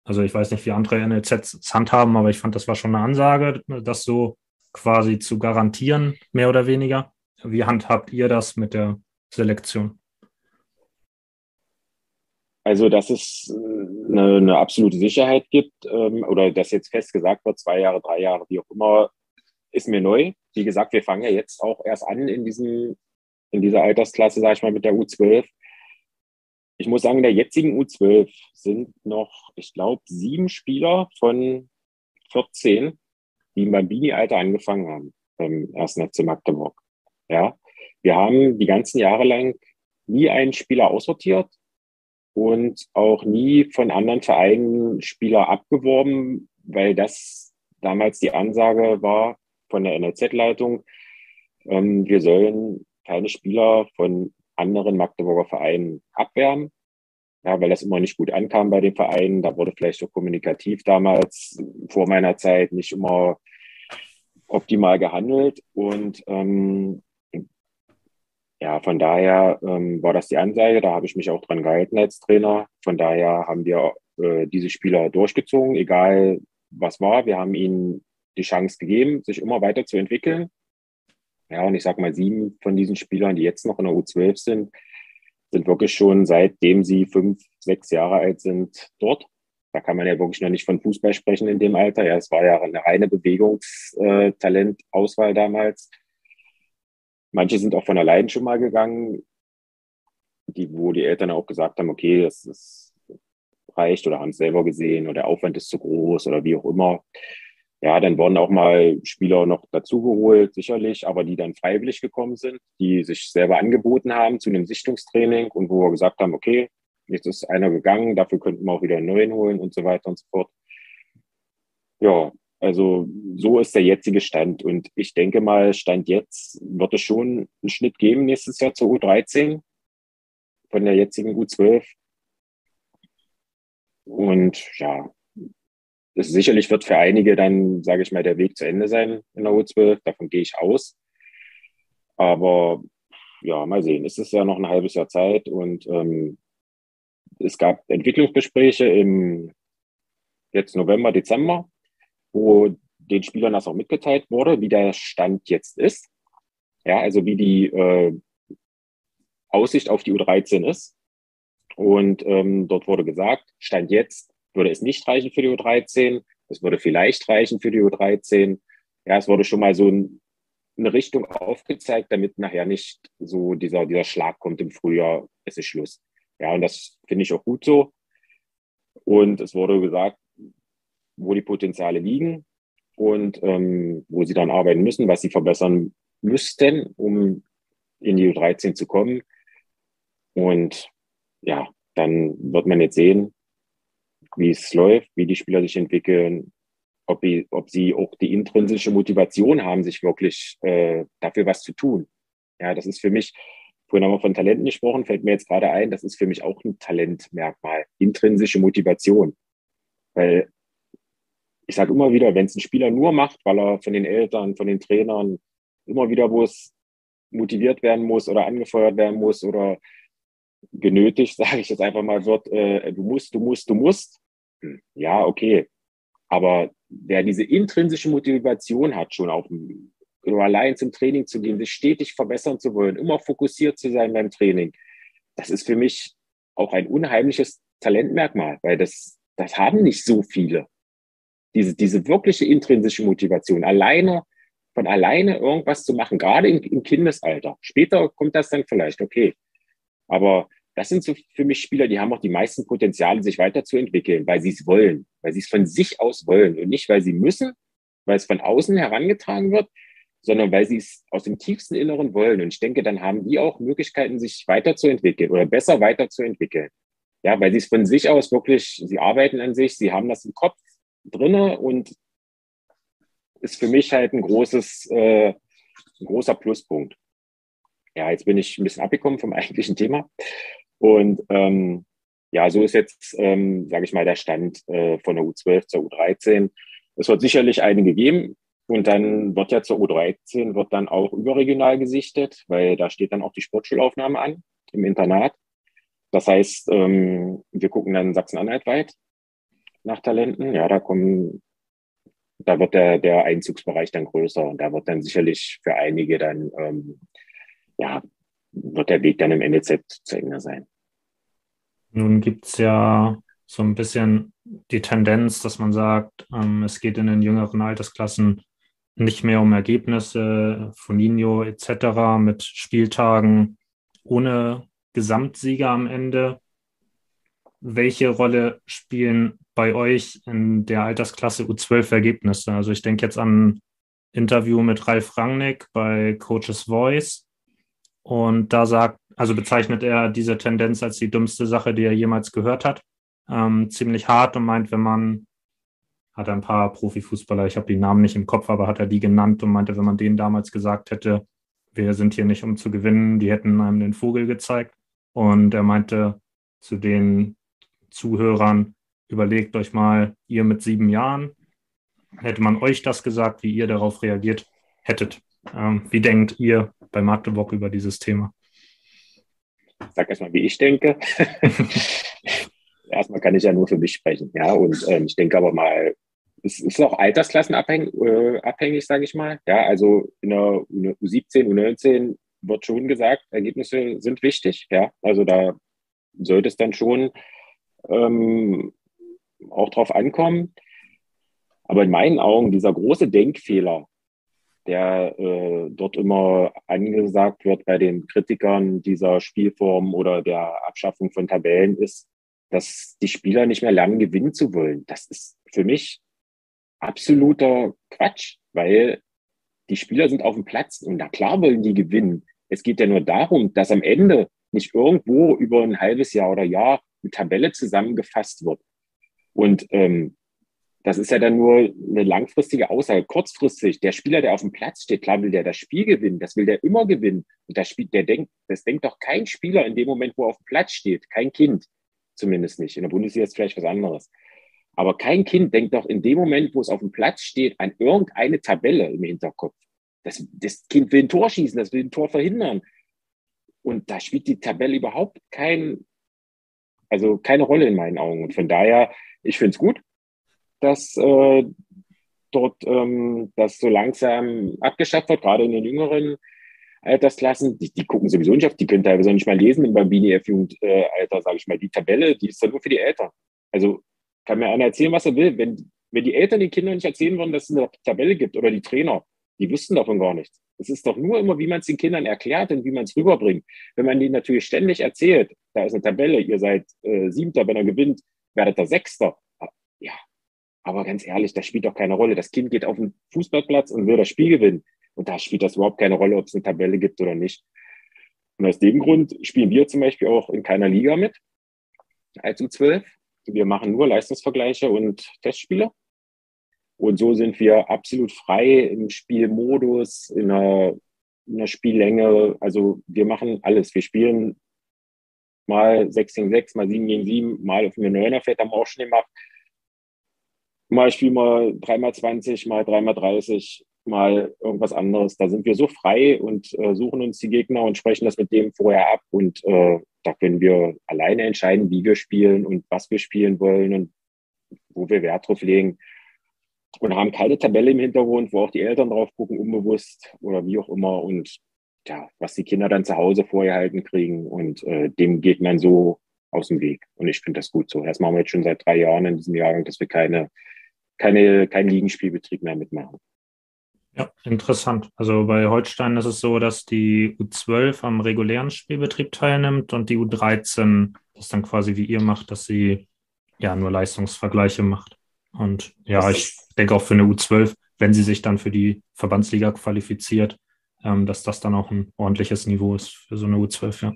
Also ich weiß nicht, wie andere NLZs es handhaben, aber ich fand, das war schon eine Ansage, das so quasi zu garantieren, mehr oder weniger. Wie handhabt ihr das mit der Selektion? Also, dass es äh, eine, eine absolute Sicherheit gibt ähm, oder dass jetzt fest gesagt wird, zwei Jahre, drei Jahre, wie auch immer, ist mir neu. Wie gesagt, wir fangen ja jetzt auch erst an in diesem, in dieser Altersklasse, sage ich mal, mit der U12. Ich muss sagen, in der jetzigen U12 sind noch, ich glaube, sieben Spieler von 14, die im Bambini-Alter angefangen haben, beim ersten FC Magdeburg. Ja, wir haben die ganzen Jahre lang nie einen Spieler aussortiert und auch nie von anderen Vereinen Spieler abgeworben, weil das damals die Ansage war von der NLZ-Leitung, ähm, wir sollen keine Spieler von anderen Magdeburger Vereinen abwerben. ja, weil das immer nicht gut ankam bei den Vereinen. Da wurde vielleicht auch kommunikativ damals vor meiner Zeit nicht immer optimal gehandelt. Und ähm, ja, von daher ähm, war das die Ansage. Da habe ich mich auch dran gehalten als Trainer. Von daher haben wir äh, diese Spieler durchgezogen, egal was war. Wir haben ihnen die Chance gegeben, sich immer weiterzuentwickeln. Ja, und ich sage mal, sieben von diesen Spielern, die jetzt noch in der U12 sind, sind wirklich schon seitdem sie fünf, sechs Jahre alt sind, dort. Da kann man ja wirklich noch nicht von Fußball sprechen in dem Alter. Ja, es war ja eine reine Bewegungstalentauswahl damals. Manche sind auch von allein schon mal gegangen, die, wo die Eltern auch gesagt haben, okay, das, das reicht oder haben es selber gesehen oder der Aufwand ist zu groß oder wie auch immer. Ja, dann wurden auch mal Spieler noch dazugeholt, sicherlich, aber die dann freiwillig gekommen sind, die sich selber angeboten haben zu einem Sichtungstraining und wo wir gesagt haben, okay, jetzt ist einer gegangen, dafür könnten wir auch wieder einen neuen holen und so weiter und so fort. Ja, also so ist der jetzige Stand. Und ich denke mal, Stand jetzt wird es schon einen Schnitt geben nächstes Jahr zur U13 von der jetzigen U12. Und ja, das sicherlich wird für einige dann, sage ich mal, der Weg zu Ende sein in der U12. Davon gehe ich aus. Aber ja, mal sehen. Es ist ja noch ein halbes Jahr Zeit und ähm, es gab Entwicklungsgespräche im jetzt November, Dezember, wo den Spielern das auch mitgeteilt wurde, wie der Stand jetzt ist. Ja, also wie die äh, Aussicht auf die U13 ist. Und ähm, dort wurde gesagt, Stand jetzt würde es nicht reichen für die U13. Es würde vielleicht reichen für die U13. Ja, es wurde schon mal so ein, eine Richtung aufgezeigt, damit nachher nicht so dieser, dieser Schlag kommt im Frühjahr, es ist Schluss. Ja, und das finde ich auch gut so. Und es wurde gesagt, wo die Potenziale liegen und ähm, wo sie dann arbeiten müssen, was sie verbessern müssten, um in die U13 zu kommen. Und ja, dann wird man jetzt sehen, wie es läuft, wie die Spieler sich entwickeln, ob, ob sie auch die intrinsische Motivation haben, sich wirklich äh, dafür was zu tun. Ja, das ist für mich, vorhin haben wir von Talenten gesprochen, fällt mir jetzt gerade ein, das ist für mich auch ein Talentmerkmal, intrinsische Motivation. Weil ich sage immer wieder, wenn es ein Spieler nur macht, weil er von den Eltern, von den Trainern immer wieder, wo es motiviert werden muss oder angefeuert werden muss oder genötigt, (laughs) sage ich jetzt einfach mal, wird, äh, du musst, du musst, du musst. Ja, okay. Aber wer diese intrinsische Motivation hat, schon auf oder allein zum Training zu gehen, sich stetig verbessern zu wollen, immer fokussiert zu sein beim Training, das ist für mich auch ein unheimliches Talentmerkmal, weil das, das haben nicht so viele. Diese, diese wirkliche intrinsische Motivation, alleine, von alleine irgendwas zu machen, gerade im, im Kindesalter. Später kommt das dann vielleicht, okay. Aber das sind so für mich Spieler, die haben auch die meisten Potenziale, sich weiterzuentwickeln, weil sie es wollen, weil sie es von sich aus wollen und nicht, weil sie müssen, weil es von außen herangetragen wird, sondern weil sie es aus dem tiefsten Inneren wollen. Und ich denke, dann haben die auch Möglichkeiten, sich weiterzuentwickeln oder besser weiterzuentwickeln. Ja, weil sie es von sich aus wirklich, sie arbeiten an sich, sie haben das im Kopf drinne und ist für mich halt ein großes, äh, ein großer Pluspunkt. Ja, jetzt bin ich ein bisschen abgekommen vom (laughs) eigentlichen Thema. Und ähm, ja, so ist jetzt, ähm, sage ich mal, der Stand äh, von der U12 zur U13. Es wird sicherlich einige geben. Und dann wird ja zur U13 wird dann auch überregional gesichtet, weil da steht dann auch die Sportschulaufnahme an im Internat. Das heißt, ähm, wir gucken dann Sachsen-Anhalt weit nach Talenten. Ja, da kommen, da wird der, der Einzugsbereich dann größer und da wird dann sicherlich für einige dann, ähm, ja, wird der Weg dann im NEZ zu Ende sein. Nun gibt es ja so ein bisschen die Tendenz, dass man sagt, ähm, es geht in den jüngeren Altersklassen nicht mehr um Ergebnisse, Foninho etc. mit Spieltagen ohne Gesamtsieger am Ende. Welche Rolle spielen bei euch in der Altersklasse U12 Ergebnisse? Also ich denke jetzt an ein Interview mit Ralf Rangnick bei Coaches Voice. Und da sagt, also bezeichnet er diese Tendenz als die dümmste Sache, die er jemals gehört hat. Ähm, ziemlich hart und meint, wenn man hat ein paar Profifußballer, ich habe die Namen nicht im Kopf, aber hat er die genannt und meinte, wenn man denen damals gesagt hätte, wir sind hier nicht um zu gewinnen, die hätten einem den Vogel gezeigt. Und er meinte, zu den Zuhörern, überlegt euch mal, ihr mit sieben Jahren, hätte man euch das gesagt, wie ihr darauf reagiert hättet. Ähm, wie denkt ihr bei Magdeburg über dieses Thema? Ich sag erstmal, wie ich denke. (laughs) erstmal kann ich ja nur für mich sprechen. Ja, und ähm, ich denke aber mal, es ist auch altersklassenabhängig, äh, abhängig, sage ich mal. Ja, also in der U17, U19 wird schon gesagt, Ergebnisse sind wichtig. Ja, also da sollte es dann schon ähm, auch drauf ankommen. Aber in meinen Augen, dieser große Denkfehler, der äh, dort immer angesagt wird bei den Kritikern dieser Spielform oder der Abschaffung von Tabellen, ist, dass die Spieler nicht mehr lernen, gewinnen zu wollen. Das ist für mich absoluter Quatsch, weil die Spieler sind auf dem Platz und na klar wollen die gewinnen. Es geht ja nur darum, dass am Ende nicht irgendwo über ein halbes Jahr oder Jahr eine Tabelle zusammengefasst wird. Und ähm, das ist ja dann nur eine langfristige Aussage. Kurzfristig, der Spieler, der auf dem Platz steht, klar will der das Spiel gewinnen, das will der immer gewinnen. Und das Spiel, der denkt, das denkt doch kein Spieler in dem Moment, wo er auf dem Platz steht, kein Kind, zumindest nicht. In der Bundesliga ist vielleicht was anderes. Aber kein Kind denkt doch in dem Moment, wo es auf dem Platz steht, an irgendeine Tabelle im Hinterkopf. Das, das Kind will ein Tor schießen, das will ein Tor verhindern. Und da spielt die Tabelle überhaupt kein, also keine Rolle in meinen Augen. Und von daher, ich finde es gut, dass äh, dort ähm, das so langsam abgeschafft wird, gerade in den jüngeren Altersklassen. Die, die gucken sowieso nicht auf, die können teilweise nicht mal lesen im Bambini F-Jugendalter, sage ich mal. Die Tabelle, die ist dann nur für die Eltern. Also kann mir einer erzählen, was er will. Wenn, wenn die Eltern den Kindern nicht erzählen würden, dass es eine Tabelle gibt oder die Trainer, die wüssten davon gar nichts. Es ist doch nur immer, wie man es den Kindern erklärt und wie man es rüberbringt. Wenn man denen natürlich ständig erzählt, da ist eine Tabelle, ihr seid äh, Siebter, wenn er gewinnt, werdet ihr Sechster. Aber ganz ehrlich, das spielt doch keine Rolle. Das Kind geht auf den Fußballplatz und will das Spiel gewinnen. Und da spielt das überhaupt keine Rolle, ob es eine Tabelle gibt oder nicht. Und aus dem Grund spielen wir zum Beispiel auch in keiner Liga mit als U12. Wir machen nur Leistungsvergleiche und Testspiele. Und so sind wir absolut frei im Spielmodus, in der, in der Spiellänge. Also wir machen alles. Wir spielen mal 6 gegen 6, mal 7 gegen 7, mal auf einem Neunerfeld haben wir auch schon gemacht. Mal 3 mal 20, mal 3 mal 30, mal irgendwas anderes. Da sind wir so frei und äh, suchen uns die Gegner und sprechen das mit dem vorher ab. Und äh, da können wir alleine entscheiden, wie wir spielen und was wir spielen wollen und wo wir Wert drauf legen und haben keine Tabelle im Hintergrund, wo auch die Eltern drauf gucken, unbewusst oder wie auch immer. Und ja, was die Kinder dann zu Hause vorgehalten kriegen und äh, dem geht man so aus dem Weg. Und ich finde das gut so. Das machen wir jetzt schon seit drei Jahren in diesem Jahr, dass wir keine, keine, keinen Ligenspielbetrieb mehr mitmachen. Ja, interessant. Also bei Holstein ist es so, dass die U12 am regulären Spielbetrieb teilnimmt und die U13 das dann quasi wie ihr macht, dass sie ja nur Leistungsvergleiche macht. Und ja, ich denke auch für eine U12, wenn sie sich dann für die Verbandsliga qualifiziert, ähm, dass das dann auch ein ordentliches Niveau ist für so eine U12, ja.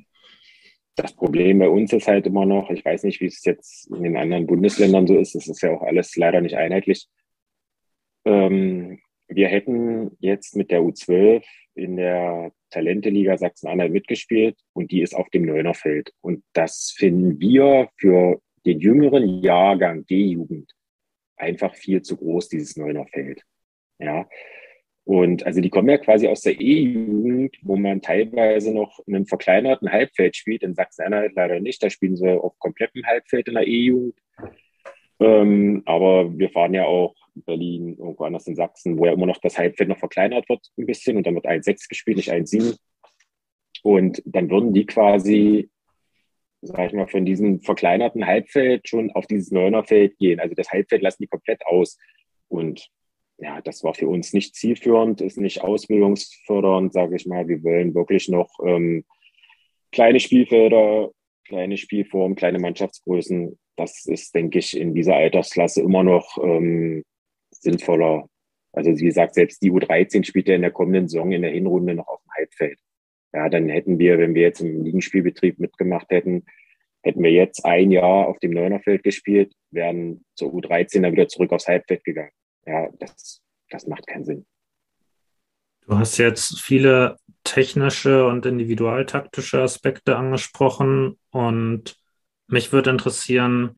Das Problem bei uns ist halt immer noch, ich weiß nicht, wie es jetzt in den anderen Bundesländern so ist, es ist ja auch alles leider nicht einheitlich. Ähm, wir hätten jetzt mit der U12 in der Talente-Liga Sachsen-Anhalt mitgespielt und die ist auf dem Neunerfeld. Und das finden wir für den jüngeren Jahrgang D-Jugend einfach viel zu groß, dieses Neunerfeld. Ja. Und also die kommen ja quasi aus der E-Jugend, wo man teilweise noch in einem verkleinerten Halbfeld spielt. In Sachsen-Anhalt leider nicht. Da spielen sie auf komplettem Halbfeld in der E-Jugend. Ähm, aber wir fahren ja auch in Berlin, irgendwo anders in Sachsen, wo ja immer noch das Halbfeld noch verkleinert wird ein bisschen und dann wird 1,6 gespielt, nicht 1,7. Und dann würden die quasi sag ich mal, von diesem verkleinerten Halbfeld schon auf dieses Neunerfeld gehen. Also das Halbfeld lassen die komplett aus. Und ja, das war für uns nicht zielführend, ist nicht ausbildungsfördernd, sage ich mal. Wir wollen wirklich noch ähm, kleine Spielfelder, kleine Spielformen, kleine Mannschaftsgrößen. Das ist, denke ich, in dieser Altersklasse immer noch ähm, sinnvoller. Also wie gesagt, selbst die U13 spielt ja in der kommenden Saison in der Hinrunde noch auf dem Halbfeld ja, dann hätten wir, wenn wir jetzt im Ligenspielbetrieb mitgemacht hätten, hätten wir jetzt ein Jahr auf dem Neunerfeld gespielt, wären zur U13 dann wieder zurück aufs Halbfeld gegangen. Ja, das, das macht keinen Sinn. Du hast jetzt viele technische und individualtaktische Aspekte angesprochen und mich würde interessieren,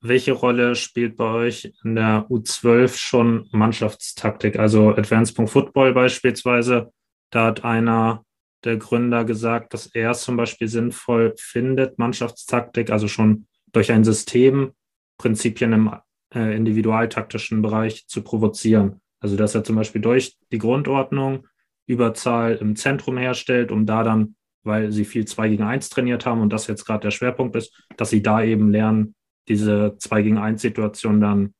welche Rolle spielt bei euch in der U12 schon Mannschaftstaktik? Also Advanced Football beispielsweise, da hat einer der Gründer gesagt, dass er es zum Beispiel sinnvoll findet, Mannschaftstaktik, also schon durch ein System, Prinzipien im äh, individualtaktischen Bereich zu provozieren. Also dass er zum Beispiel durch die Grundordnung Überzahl im Zentrum herstellt, um da dann, weil sie viel 2 gegen 1 trainiert haben und das jetzt gerade der Schwerpunkt ist, dass sie da eben lernen, diese 2 gegen 1 Situation dann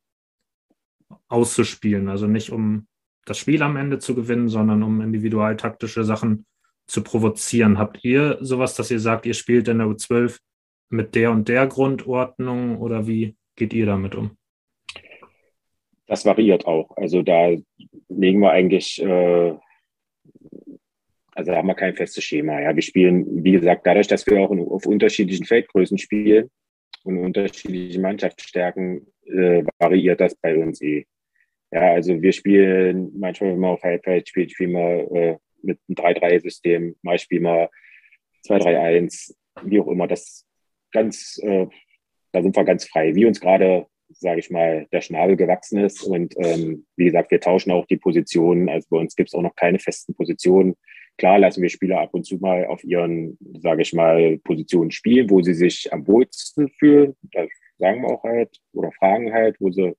auszuspielen. Also nicht um das Spiel am Ende zu gewinnen, sondern um individualtaktische Sachen zu provozieren. Habt ihr sowas, dass ihr sagt, ihr spielt in der U12 mit der und der Grundordnung oder wie geht ihr damit um? Das variiert auch. Also da legen wir eigentlich, äh, also da haben wir kein festes Schema. Ja, wir spielen, wie gesagt, dadurch, dass wir auch auf unterschiedlichen Feldgrößen spielen und unterschiedliche Mannschaftsstärken, äh, variiert das bei uns eh. Ja, also wir spielen manchmal, wenn man auf Halbfeld spielt, spielen wir äh, mit einem 3-3-System, mal spielen wir 2-3-1, wie auch immer. Das ganz, äh, da sind wir ganz frei, wie uns gerade, sage ich mal, der Schnabel gewachsen ist. Und ähm, wie gesagt, wir tauschen auch die Positionen. Also bei uns gibt es auch noch keine festen Positionen. Klar lassen wir Spieler ab und zu mal auf ihren, sage ich mal, Positionen spielen, wo sie sich am wohlsten fühlen. Das sagen wir auch halt oder fragen halt, wo sie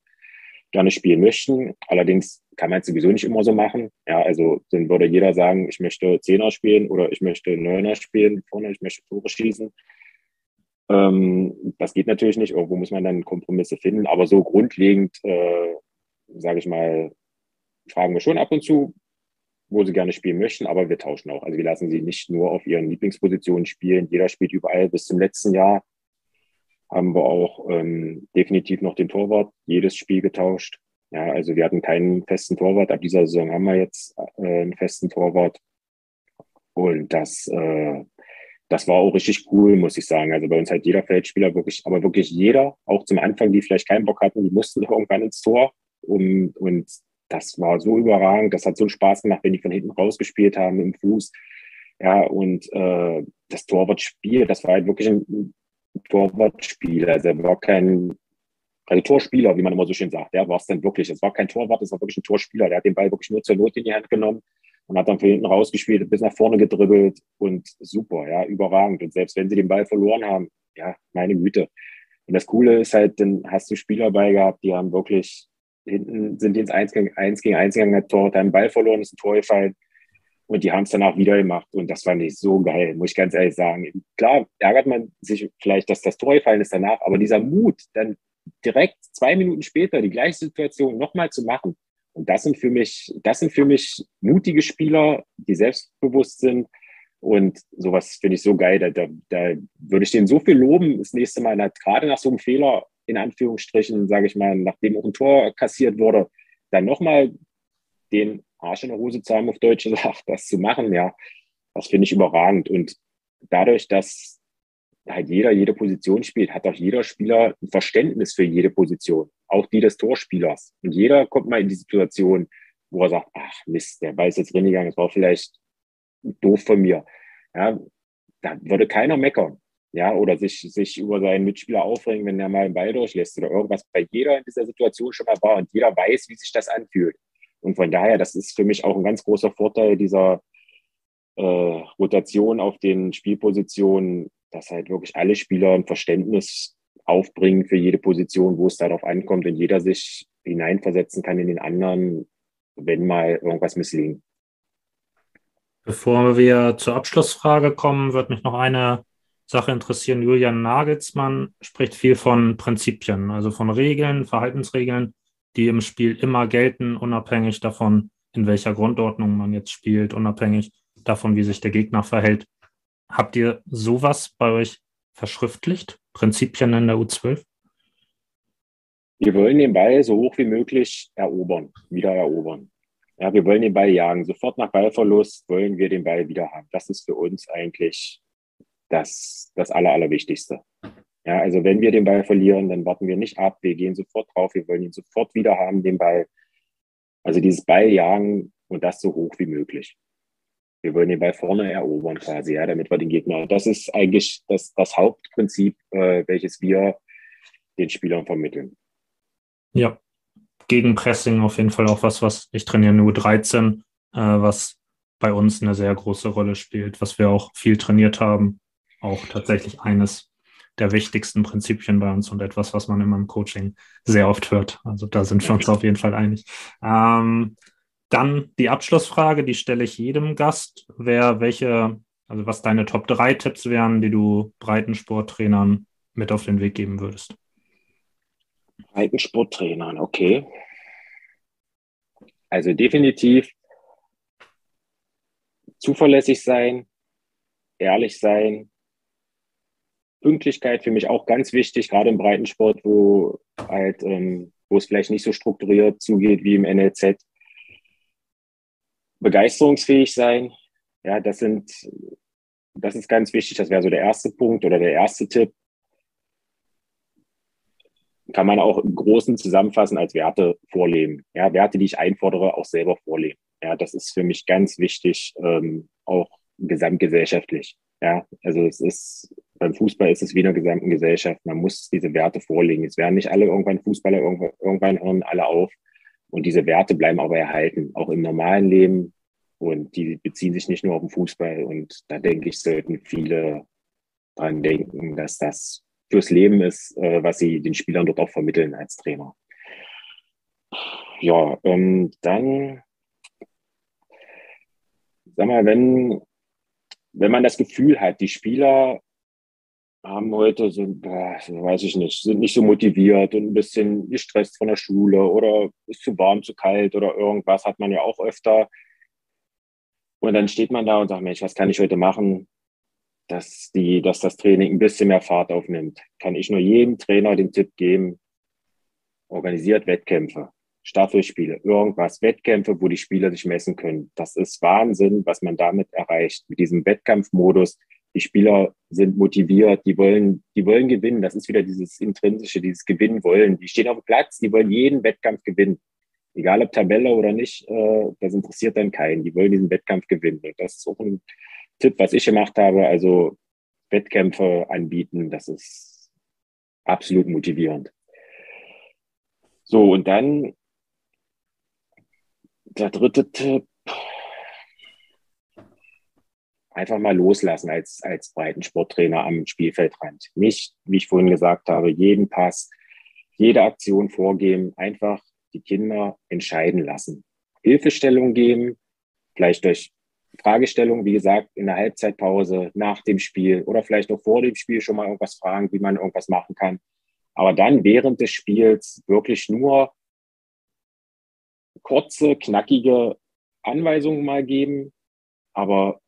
gerne spielen möchten. Allerdings kann man es sowieso nicht immer so machen. Ja, also dann würde jeder sagen, ich möchte Zehner spielen oder ich möchte Neuner spielen vorne, ich möchte Tore schießen. Ähm, das geht natürlich nicht. Irgendwo muss man dann Kompromisse finden. Aber so grundlegend, äh, sage ich mal, fragen wir schon ab und zu, wo sie gerne spielen möchten, aber wir tauschen auch. Also wir lassen sie nicht nur auf ihren Lieblingspositionen spielen. Jeder spielt überall. Bis zum letzten Jahr haben wir auch ähm, definitiv noch den Torwart jedes Spiel getauscht. Ja, also wir hatten keinen festen Torwart. Ab dieser Saison haben wir jetzt äh, einen festen Torwart. Und das äh, das war auch richtig cool, muss ich sagen. Also bei uns hat jeder Feldspieler wirklich, aber wirklich jeder, auch zum Anfang, die vielleicht keinen Bock hatten, die mussten (laughs) irgendwann ins Tor. Und, und das war so überragend. Das hat so Spaß gemacht, wenn die von hinten rausgespielt haben im Fuß. Ja, und äh, das Torwartspiel, das war halt wirklich ein Torwartspiel. Also er war kein, also Torspieler, wie man immer so schön sagt. Ja, war es dann wirklich. Es war kein Torwart, es war wirklich ein Torspieler. Der hat den Ball wirklich nur zur Not in die Hand genommen und hat dann von hinten rausgespielt, bis nach vorne gedribbelt und super, ja, überragend. Und selbst wenn sie den Ball verloren haben, ja, meine Güte. Und das Coole ist halt, dann hast du Spieler dabei gehabt, die haben wirklich hinten sind die ins 1 gegen 1 gegen 1 gegangen, hat Tor, einen Ball verloren, ist ein Tor gefallen. Und die haben es danach wieder gemacht. Und das fand ich so geil, muss ich ganz ehrlich sagen. Klar, ärgert man sich vielleicht, dass das Tor gefallen ist danach, aber dieser Mut, dann direkt zwei Minuten später die gleiche Situation nochmal zu machen, und das sind für mich, das sind für mich mutige Spieler, die selbstbewusst sind. Und sowas finde ich so geil. Da, da, da würde ich denen so viel loben. Das nächste Mal, gerade nach so einem Fehler, in Anführungsstrichen, sage ich mal, nachdem auch ein Tor kassiert wurde, dann nochmal den Arsch in der Hose zu haben, auf Deutsch gesagt, das zu machen, ja, das finde ich überragend. Und dadurch, dass halt jeder jede Position spielt, hat auch jeder Spieler ein Verständnis für jede Position, auch die des Torspielers. Und jeder kommt mal in die Situation, wo er sagt, ach Mist, der Ball ist jetzt reingegangen, das war vielleicht doof von mir. Ja, da würde keiner meckern. Ja, oder sich, sich über seinen Mitspieler aufregen, wenn er mal einen Ball durchlässt oder irgendwas bei jeder in dieser Situation schon mal war und jeder weiß, wie sich das anfühlt. Und von daher, das ist für mich auch ein ganz großer Vorteil dieser äh, Rotation auf den Spielpositionen, dass halt wirklich alle Spieler ein Verständnis aufbringen für jede Position, wo es darauf ankommt und jeder sich hineinversetzen kann in den anderen, wenn mal irgendwas misslingt. Bevor wir zur Abschlussfrage kommen, wird mich noch eine Sache interessieren. Julian Nagelsmann spricht viel von Prinzipien, also von Regeln, Verhaltensregeln, die im Spiel immer gelten, unabhängig davon, in welcher Grundordnung man jetzt spielt, unabhängig davon, wie sich der Gegner verhält. Habt ihr sowas bei euch verschriftlicht? Prinzipien in der U12? Wir wollen den Ball so hoch wie möglich erobern, wieder erobern. Ja, wir wollen den Ball jagen. Sofort nach Ballverlust wollen wir den Ball wieder haben. Das ist für uns eigentlich das, das Aller, Allerwichtigste. Ja, also wenn wir den Ball verlieren, dann warten wir nicht ab. Wir gehen sofort drauf. Wir wollen ihn sofort wieder haben, den Ball. Also dieses Balljagen und das so hoch wie möglich. Wir wollen den Ball vorne erobern quasi, ja, damit wir den Gegner. Das ist eigentlich das, das Hauptprinzip, äh, welches wir den Spielern vermitteln. Ja, Gegenpressing auf jeden Fall auch was, was ich trainiere nur 13, äh, was bei uns eine sehr große Rolle spielt, was wir auch viel trainiert haben. Auch tatsächlich eines der wichtigsten Prinzipien bei uns und etwas, was man in meinem Coaching sehr oft hört. Also da sind wir uns (laughs) auf jeden Fall einig. Ähm, dann die Abschlussfrage, die stelle ich jedem Gast. Wer welche, also was deine Top 3 Tipps wären, die du Breitensporttrainern mit auf den Weg geben würdest? Breitensporttrainern, okay. Also definitiv zuverlässig sein, ehrlich sein, Pünktlichkeit für mich auch ganz wichtig, gerade im Breitensport, wo halt, ähm, wo es vielleicht nicht so strukturiert zugeht wie im NLZ. Begeisterungsfähig sein, ja, das sind, das ist ganz wichtig. Das wäre so der erste Punkt oder der erste Tipp. Kann man auch im Großen zusammenfassen als Werte vorleben. Ja, Werte, die ich einfordere, auch selber vorleben. Ja, das ist für mich ganz wichtig, ähm, auch gesamtgesellschaftlich. Ja, also es ist beim Fußball ist es wie in der gesamten Gesellschaft. Man muss diese Werte vorlegen. Es werden nicht alle irgendwann Fußballer, irgendwann, irgendwann hören alle auf. Und diese Werte bleiben aber erhalten, auch im normalen Leben. Und die beziehen sich nicht nur auf den Fußball. Und da denke ich, sollten viele dran denken, dass das fürs Leben ist, äh, was sie den Spielern dort auch vermitteln als Trainer. Ja, ähm, dann, sag mal, wenn, wenn man das Gefühl hat, die Spieler haben heute so, boah, weiß ich nicht, sind nicht so motiviert und ein bisschen gestresst von der Schule oder ist zu warm, zu kalt oder irgendwas hat man ja auch öfter. Und dann steht man da und sagt, Mensch, was kann ich heute machen, dass, die, dass das Training ein bisschen mehr Fahrt aufnimmt? Kann ich nur jedem Trainer den Tipp geben, organisiert Wettkämpfe, Staffelspiele, irgendwas, Wettkämpfe, wo die Spieler sich messen können. Das ist Wahnsinn, was man damit erreicht. Mit diesem Wettkampfmodus, die Spieler sind motiviert, die wollen, die wollen gewinnen. Das ist wieder dieses intrinsische, dieses Gewinnen wollen. Die stehen auf dem Platz, die wollen jeden Wettkampf gewinnen. Egal ob Tabelle oder nicht, äh, das interessiert dann keinen. Die wollen diesen Wettkampf gewinnen. Und das ist auch ein Tipp, was ich gemacht habe. Also Wettkämpfe anbieten, das ist absolut motivierend. So, und dann der dritte Tipp, einfach mal loslassen als, als Breitensporttrainer am Spielfeldrand. Nicht, wie ich vorhin gesagt habe, jeden Pass, jede Aktion vorgeben, einfach die Kinder entscheiden lassen. Hilfestellung geben, vielleicht durch Fragestellungen, wie gesagt, in der Halbzeitpause, nach dem Spiel oder vielleicht auch vor dem Spiel schon mal irgendwas fragen, wie man irgendwas machen kann. Aber dann während des Spiels wirklich nur kurze, knackige Anweisungen mal geben, aber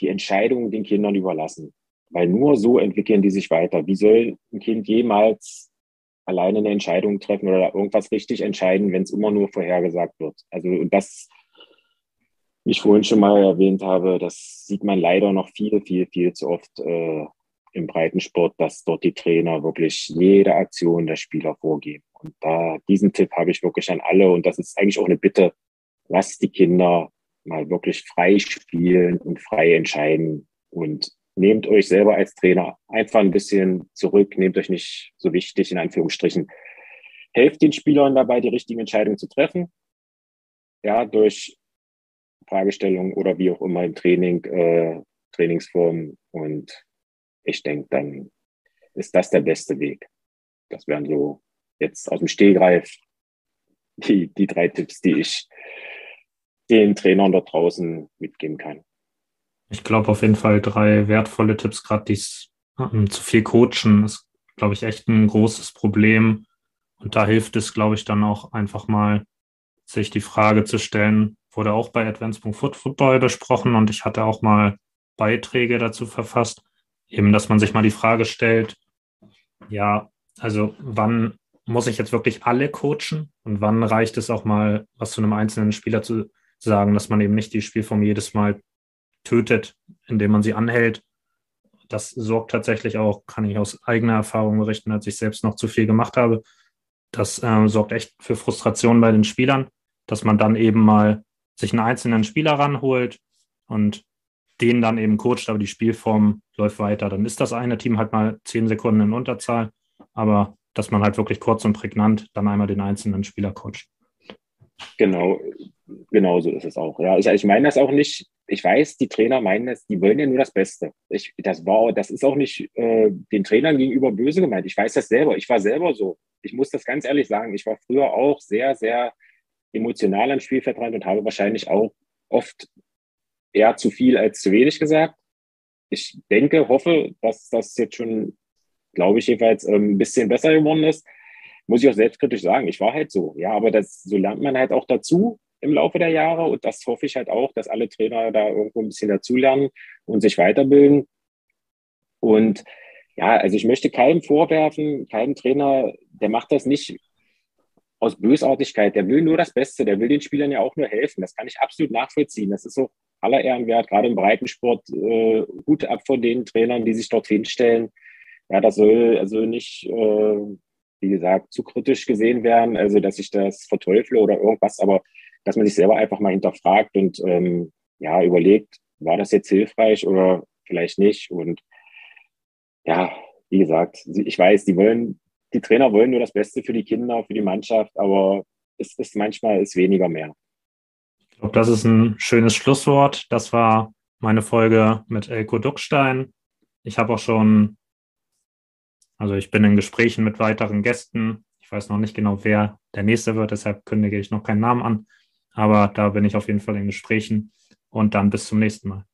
die Entscheidung den Kindern überlassen. Weil nur so entwickeln die sich weiter. Wie soll ein Kind jemals alleine eine Entscheidung treffen oder irgendwas richtig entscheiden, wenn es immer nur vorhergesagt wird? Also das, wie ich vorhin schon mal erwähnt habe, das sieht man leider noch viel, viel, viel zu oft äh, im Breitensport, dass dort die Trainer wirklich jede Aktion der Spieler vorgeben. Und da diesen Tipp habe ich wirklich an alle und das ist eigentlich auch eine Bitte, lasst die Kinder mal wirklich frei spielen und frei entscheiden und nehmt euch selber als Trainer einfach ein bisschen zurück, nehmt euch nicht so wichtig in Anführungsstrichen. Helft den Spielern dabei, die richtigen Entscheidungen zu treffen. Ja, durch Fragestellungen oder wie auch immer im Training, äh, Trainingsform. Und ich denke, dann ist das der beste Weg. Das wären so jetzt aus dem Stehgreif die, die drei Tipps, die ich den Trainern dort draußen mitgeben kann. Ich glaube auf jeden Fall drei wertvolle Tipps, gerade dies ähm, zu viel coachen ist, glaube ich, echt ein großes Problem. Und da hilft es, glaube ich, dann auch einfach mal, sich die Frage zu stellen, wurde auch bei Advanced.football besprochen und ich hatte auch mal Beiträge dazu verfasst, eben, dass man sich mal die Frage stellt, ja, also wann muss ich jetzt wirklich alle coachen und wann reicht es auch mal, was zu einem einzelnen Spieler zu sagen, dass man eben nicht die Spielform jedes Mal tötet, indem man sie anhält. Das sorgt tatsächlich auch, kann ich aus eigener Erfahrung berichten, als ich selbst noch zu viel gemacht habe. Das äh, sorgt echt für Frustration bei den Spielern, dass man dann eben mal sich einen einzelnen Spieler ranholt und den dann eben coacht, aber die Spielform läuft weiter. Dann ist das eine Team halt mal zehn Sekunden in Unterzahl, aber dass man halt wirklich kurz und prägnant dann einmal den einzelnen Spieler coacht. Genau, genau so ist es auch. Ja, ich, ich meine das auch nicht. Ich weiß, die Trainer meinen es, die wollen ja nur das Beste. Ich, das war, das ist auch nicht äh, den Trainern gegenüber böse gemeint. Ich weiß das selber. Ich war selber so. Ich muss das ganz ehrlich sagen. Ich war früher auch sehr, sehr emotional am Spielfeld dran und habe wahrscheinlich auch oft eher zu viel als zu wenig gesagt. Ich denke, hoffe, dass das jetzt schon, glaube ich, jedenfalls ähm, ein bisschen besser geworden ist. Muss ich auch selbstkritisch sagen. Ich war halt so. Ja, aber das, so lernt man halt auch dazu im Laufe der Jahre. Und das hoffe ich halt auch, dass alle Trainer da irgendwo ein bisschen dazulernen und sich weiterbilden. Und ja, also ich möchte keinem vorwerfen, keinem Trainer, der macht das nicht aus Bösartigkeit. Der will nur das Beste. Der will den Spielern ja auch nur helfen. Das kann ich absolut nachvollziehen. Das ist so aller Ehren wert, gerade im Breitensport. Äh, Hut ab von den Trainern, die sich dort hinstellen. Ja, das soll also nicht, äh, wie gesagt, zu kritisch gesehen werden, also dass ich das verteufle oder irgendwas, aber dass man sich selber einfach mal hinterfragt und ähm, ja, überlegt, war das jetzt hilfreich oder vielleicht nicht. Und ja, wie gesagt, ich weiß, die wollen die Trainer wollen nur das Beste für die Kinder, für die Mannschaft, aber es ist manchmal ist weniger mehr. Ich glaube, das ist ein schönes Schlusswort. Das war meine Folge mit Elko Duckstein. Ich habe auch schon, also ich bin in Gesprächen mit weiteren Gästen. Ich weiß noch nicht genau, wer der nächste wird, deshalb kündige ich noch keinen Namen an. Aber da bin ich auf jeden Fall in Gesprächen. Und dann bis zum nächsten Mal.